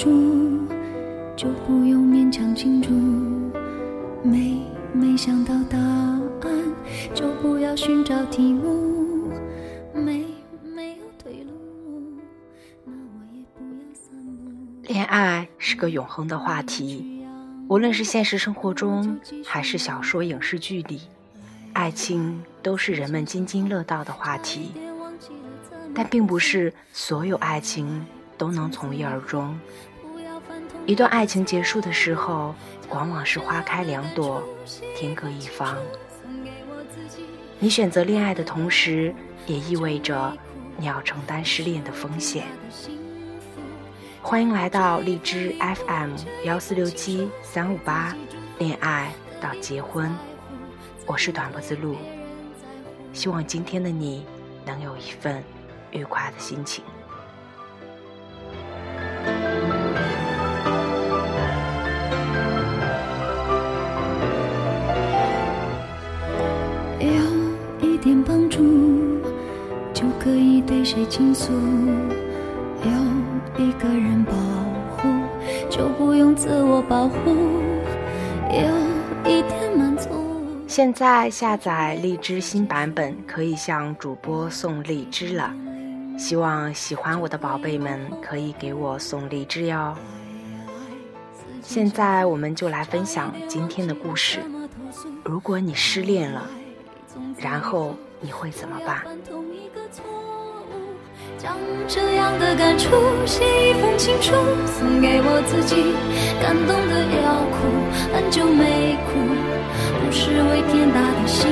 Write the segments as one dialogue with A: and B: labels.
A: 住，就不用勉强庆祝。没没想到答案，就不要寻找题目。没没有退路，那我也不要散步。
B: 恋爱是个永恒的话题，无论是现实生活中，还是小说、影视剧里，爱情都是人们津津乐道的话题。但并不是所有爱情都能从一而终。一段爱情结束的时候，往往是花开两朵，天各一方。你选择恋爱的同时，也意味着你要承担失恋的风险。欢迎来到荔枝 FM 幺四六七三五八，恋爱到结婚，我是短脖子鹿。希望今天的你能有一份。愉快的心情。
A: 倾诉；有一个人保护，就不用自我保护；有一点满足。
B: 现在下载荔枝新版本，可以向主播送荔枝了。希望喜欢我的宝贝们可以给我送荔枝哟。现在我们就来分享今天的故事。如果你失恋了，然后你会怎么办？
A: 将这样的感触写一封情书，送给我自己，感动的要哭，很久没哭，不失为天大的幸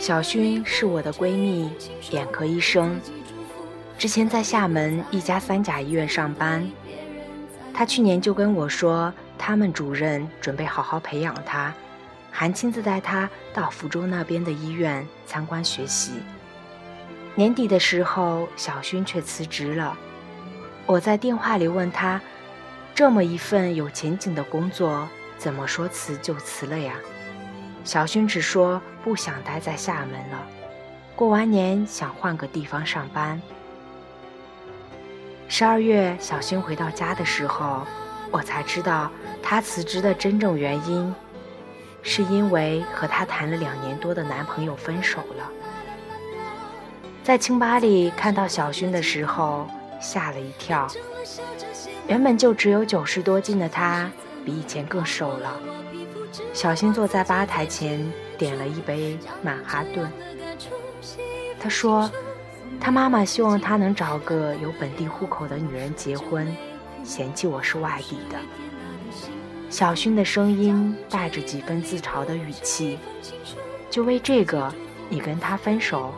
B: 小薰是我的闺蜜，眼科医生，之前在厦门一家三甲医院上班。她去年就跟我说，他们主任准备好好培养她，还亲自带她到福州那边的医院参观学习。年底的时候，小薰却辞职了。我在电话里问她，这么一份有前景的工作，怎么说辞就辞了呀？小薰只说不想待在厦门了，过完年想换个地方上班。十二月，小薰回到家的时候，我才知道她辞职的真正原因，是因为和她谈了两年多的男朋友分手了。在清吧里看到小薰的时候，吓了一跳，原本就只有九十多斤的她，比以前更瘦了。小新坐在吧台前，点了一杯曼哈顿。他说：“他妈妈希望他能找个有本地户口的女人结婚，嫌弃我是外地的。”小薰的声音带着几分自嘲的语气：“就为这个，你跟他分手？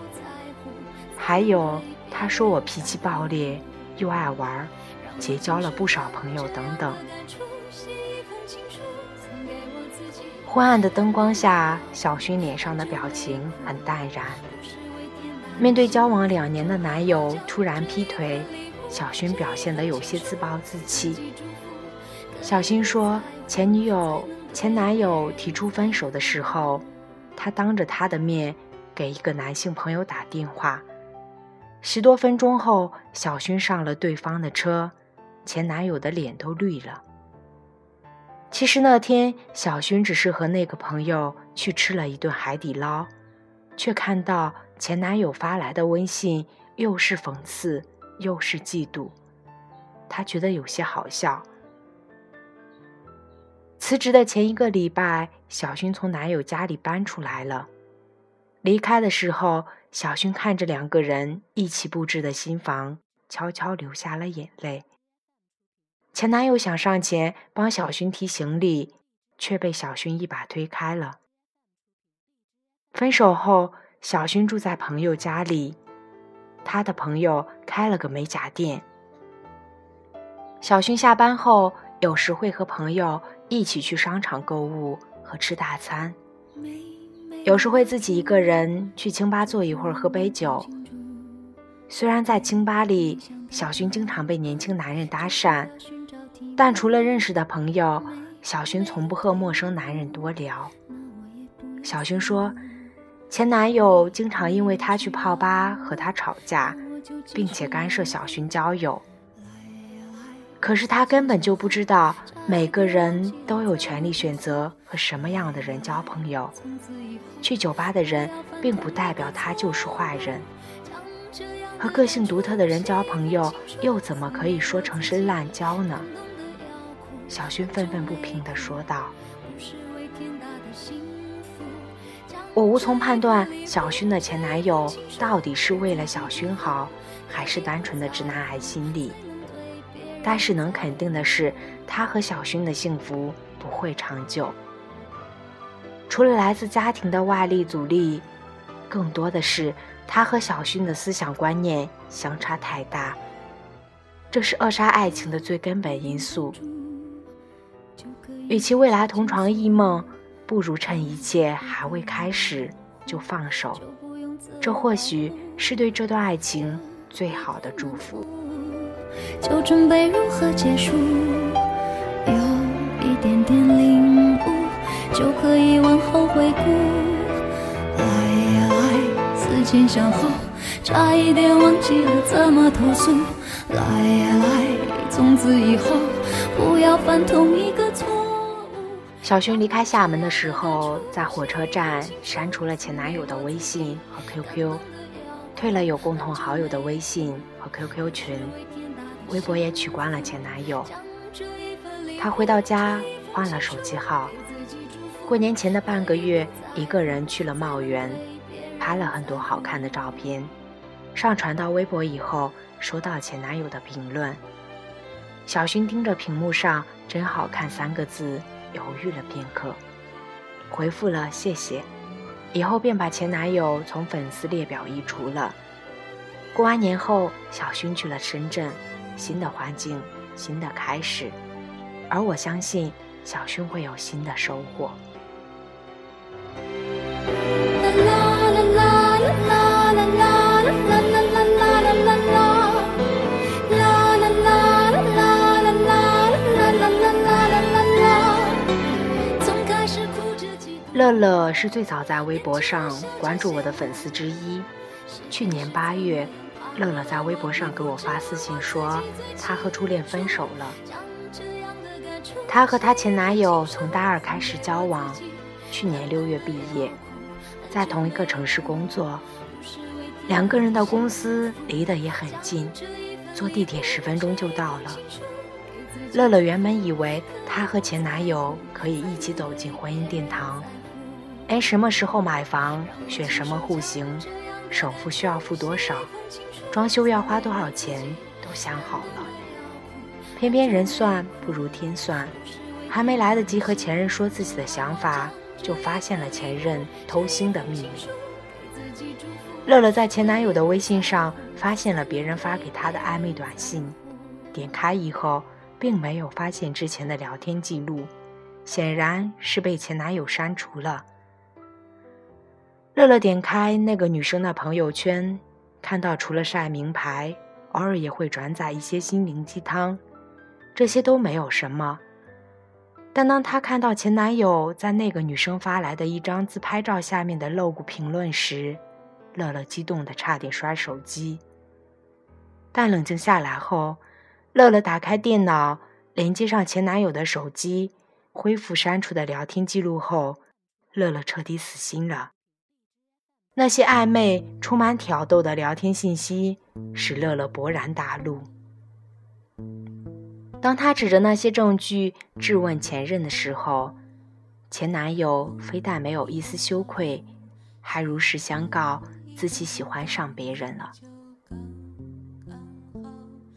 B: 还有，他说我脾气暴烈，又爱玩，结交了不少朋友，等等。”昏暗的灯光下，小薰脸上的表情很淡然。面对交往两年的男友突然劈腿，小薰表现得有些自暴自弃。小薰说，前女友、前男友提出分手的时候，她当着他的面给一个男性朋友打电话。十多分钟后，小薰上了对方的车，前男友的脸都绿了。其实那天，小薰只是和那个朋友去吃了一顿海底捞，却看到前男友发来的微信，又是讽刺又是嫉妒，她觉得有些好笑。辞职的前一个礼拜，小薰从男友家里搬出来了，离开的时候，小薰看着两个人一起布置的新房，悄悄流下了眼泪。前男友想上前帮小薰提行李，却被小薰一把推开了。分手后，小薰住在朋友家里，他的朋友开了个美甲店。小薰下班后，有时会和朋友一起去商场购物和吃大餐，有时会自己一个人去清吧坐一会儿喝杯酒。虽然在清吧里，小薰经常被年轻男人搭讪。但除了认识的朋友，小薰从不和陌生男人多聊。小薰说，前男友经常因为她去泡吧和她吵架，并且干涉小薰交友。可是他根本就不知道，每个人都有权利选择和什么样的人交朋友。去酒吧的人，并不代表他就是坏人。和个性独特的人交朋友，又怎么可以说成是滥交呢？小薰愤愤不平地说道。我无从判断小薰的前男友到底是为了小薰好，还是单纯的直男癌心理。但是能肯定的是，他和小薰的幸福不会长久。除了来自家庭的外力阻力，更多的是他和小薰的思想观念相差太大，这是扼杀爱情的最根本因素。与其未来同床异梦。不如趁一切还未开始就放手，这或许是对这段爱情最好的祝福。
A: 就准备如何结束，有一点点领悟，就可以往后回顾。来来，思前想后，差一点忘记了怎么投诉。来来，从此以后不要犯同一个错。
B: 小熊离开厦门的时候，在火车站删除了前男友的微信和 QQ，退了有共同好友的微信和 QQ 群，微博也取关了前男友。她回到家换了手机号，过年前的半个月，一个人去了茂源，拍了很多好看的照片，上传到微博以后，收到前男友的评论。小薰盯着屏幕上“真好看”三个字。犹豫了片刻，回复了谢谢，以后便把前男友从粉丝列表移除了。过完年后，小薰去了深圳，新的环境，新的开始，而我相信小薰会有新的收获。乐乐是最早在微博上关注我的粉丝之一。去年八月，乐乐在微博上给我发私信说，他和初恋分手了。他和他前男友从大二开始交往，去年六月毕业，在同一个城市工作，两个人的公司离得也很近，坐地铁十分钟就到了。乐乐原本以为他和前男友可以一起走进婚姻殿堂。连什么时候买房、选什么户型、首付需要付多少、装修要花多少钱都想好了。偏偏人算不如天算，还没来得及和前任说自己的想法，就发现了前任偷腥的秘密。乐乐在前男友的微信上发现了别人发给他的暧昧短信，点开以后并没有发现之前的聊天记录，显然是被前男友删除了。乐乐点开那个女生的朋友圈，看到除了晒名牌，偶尔也会转载一些心灵鸡汤，这些都没有什么。但当他看到前男友在那个女生发来的一张自拍照下面的露骨评论时，乐乐激动的差点摔手机。但冷静下来后，乐乐打开电脑，连接上前男友的手机，恢复删除的聊天记录后，乐乐彻底死心了。那些暧昧、充满挑逗的聊天信息，使乐乐勃然大怒。当他指着那些证据质问前任的时候，前男友非但没有一丝羞愧，还如实相告自己喜欢上别人了。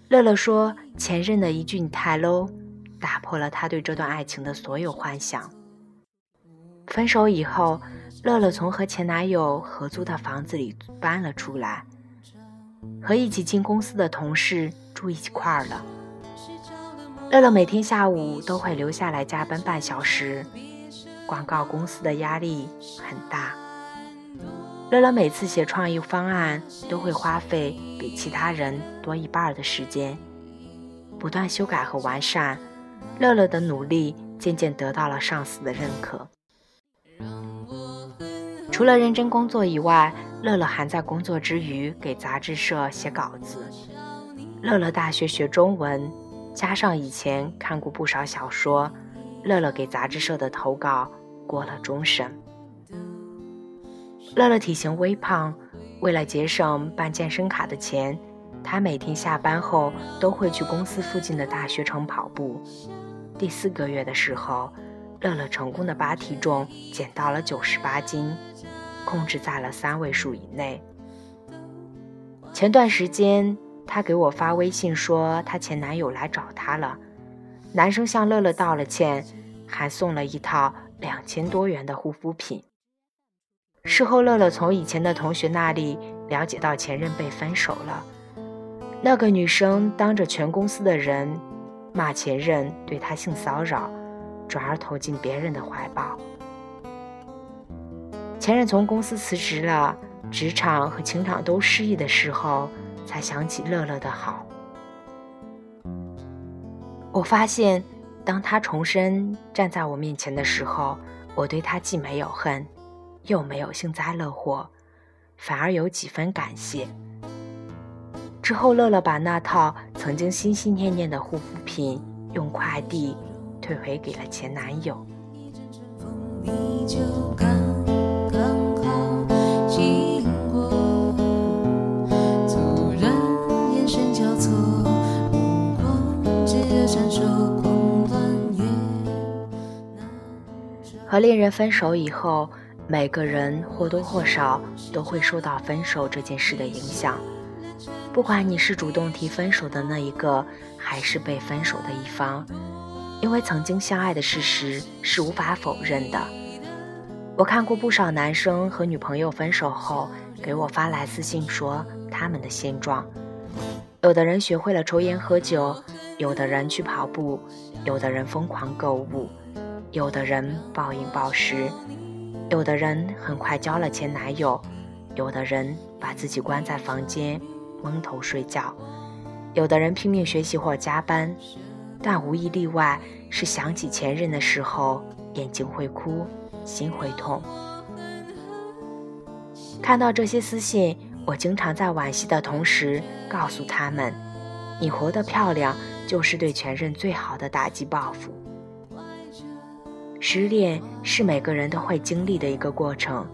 B: 乐乐说，前任的一句“你太 low”，打破了他对这段爱情的所有幻想。分手以后。乐乐从和前男友合租的房子里搬了出来，和一起进公司的同事住一块儿了。乐乐每天下午都会留下来加班半小时，广告公司的压力很大。乐乐每次写创意方案都会花费比其他人多一半的时间，不断修改和完善。乐乐的努力渐渐得到了上司的认可。让我除了认真工作以外，乐乐还在工作之余给杂志社写稿子。乐乐大学学中文，加上以前看过不少小说，乐乐给杂志社的投稿过了终审。乐乐体型微胖，为了节省办健身卡的钱，他每天下班后都会去公司附近的大学城跑步。第四个月的时候，乐乐成功的把体重减到了九十八斤，控制在了三位数以内。前段时间，她给我发微信说她前男友来找她了，男生向乐乐道了歉，还送了一套两千多元的护肤品。事后，乐乐从以前的同学那里了解到前任被分手了。那个女生当着全公司的人骂前任对她性骚扰，转而投进别人的怀抱。前任从公司辞职了，职场和情场都失意的时候，才想起乐乐的好。我发现，当他重生站在我面前的时候，我对他既没有恨。又没有幸灾乐祸，反而有几分感谢。之后，乐乐把那套曾经心心念念的护肤品用快递退回给了前男友。和恋人分手以后。每个人或多或少都会受到分手这件事的影响，不管你是主动提分手的那一个，还是被分手的一方，因为曾经相爱的事实是无法否认的。我看过不少男生和女朋友分手后给我发来私信说他们的现状，有的人学会了抽烟喝酒，有的人去跑步，有的人疯狂购物，有的人暴饮暴食。有的人很快交了前男友，有的人把自己关在房间蒙头睡觉，有的人拼命学习或加班，但无一例外是想起前任的时候，眼睛会哭，心会痛。看到这些私信，我经常在惋惜的同时告诉他们：“你活得漂亮，就是对前任最好的打击报复。”失恋是每个人都会经历的一个过程。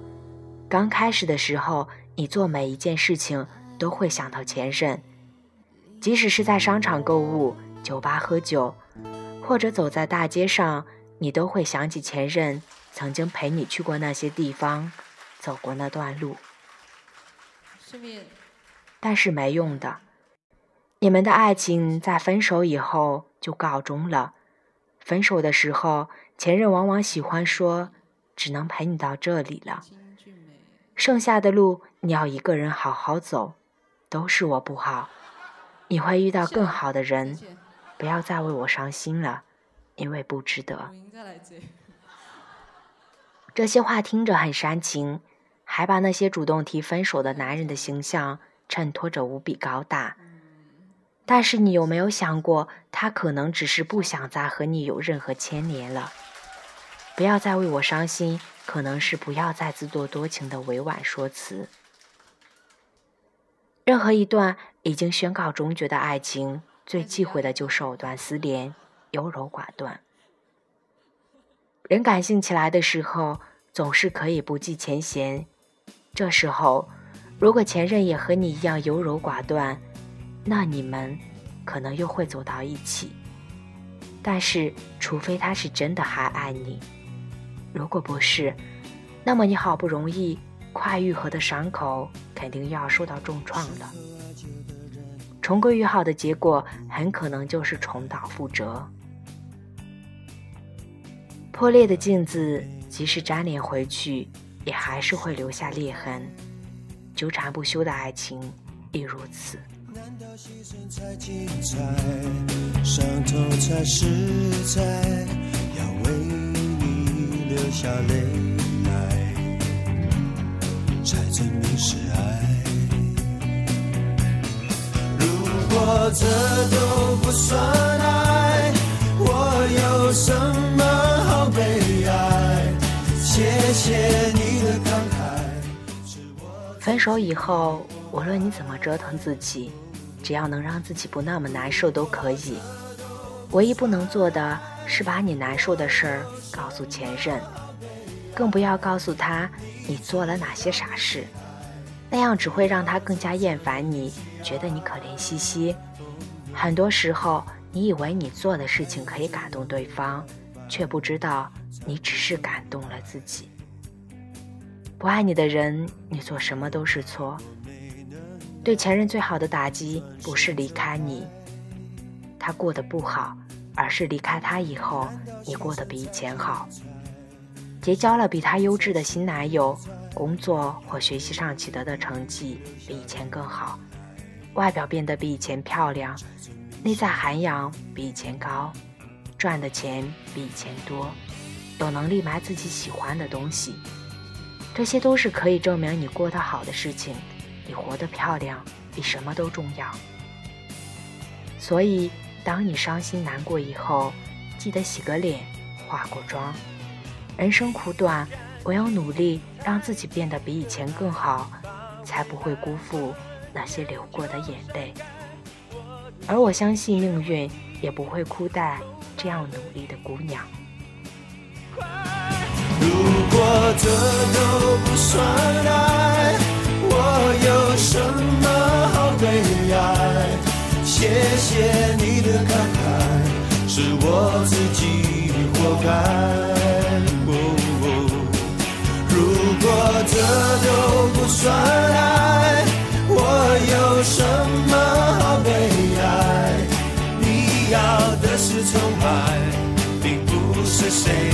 B: 刚开始的时候，你做每一件事情都会想到前任，即使是在商场购物、酒吧喝酒，或者走在大街上，你都会想起前任曾经陪你去过那些地方，走过那段路。但是没用的，你们的爱情在分手以后就告终了。分手的时候。前任往往喜欢说：“只能陪你到这里了，剩下的路你要一个人好好走。”都是我不好，你会遇到更好的人，不要再为我伤心了，因为不值得。这些话听着很煽情，还把那些主动提分手的男人的形象衬托着无比高大。但是你有没有想过，他可能只是不想再和你有任何牵连了？不要再为我伤心，可能是不要再自作多情的委婉说辞。任何一段已经宣告终结的爱情，最忌讳的就是藕断丝连、优柔寡断。人感性起来的时候，总是可以不计前嫌。这时候，如果前任也和你一样优柔寡断，那你们可能又会走到一起。但是，除非他是真的还爱你。如果不是，那么你好不容易快愈合的伤口，肯定又要受到重创了。重归于好的结果，很可能就是重蹈覆辙。破裂的镜子，即使粘连回去，也还是会留下裂痕。纠缠不休的爱情亦如此。留下泪来，才证明是爱。我这都不算爱，我有什么好悲哀？谢谢你的慷慨。分手以后，无论你怎么折腾自己，只要能让自己不那么难受都可以。唯一不能做的是把你难受的事儿告诉前任，更不要告诉他你做了哪些傻事，那样只会让他更加厌烦你，觉得你可怜兮兮。很多时候，你以为你做的事情可以感动对方，却不知道你只是感动了自己。不爱你的人，你做什么都是错。对前任最好的打击，不是离开你，他过得不好，而是离开他以后，你过得比以前好。结交了比他优质的新男友，工作或学习上取得的成绩比以前更好，外表变得比以前漂亮，内在涵养比以前高，赚的钱比以前多，有能力买自己喜欢的东西，这些都是可以证明你过得好的事情。你活得漂亮，比什么都重要。所以，当你伤心难过以后，记得洗个脸，化过妆。人生苦短，唯有努力让自己变得比以前更好，才不会辜负那些流过的眼泪。而我相信命运也不会亏待这样努力的姑娘。如果这都不算爱。我有什么好悲哀？谢谢你的慷慨，是我自己活该。这都不算爱，我有什么好悲哀？你要的是崇拜，并不是谁。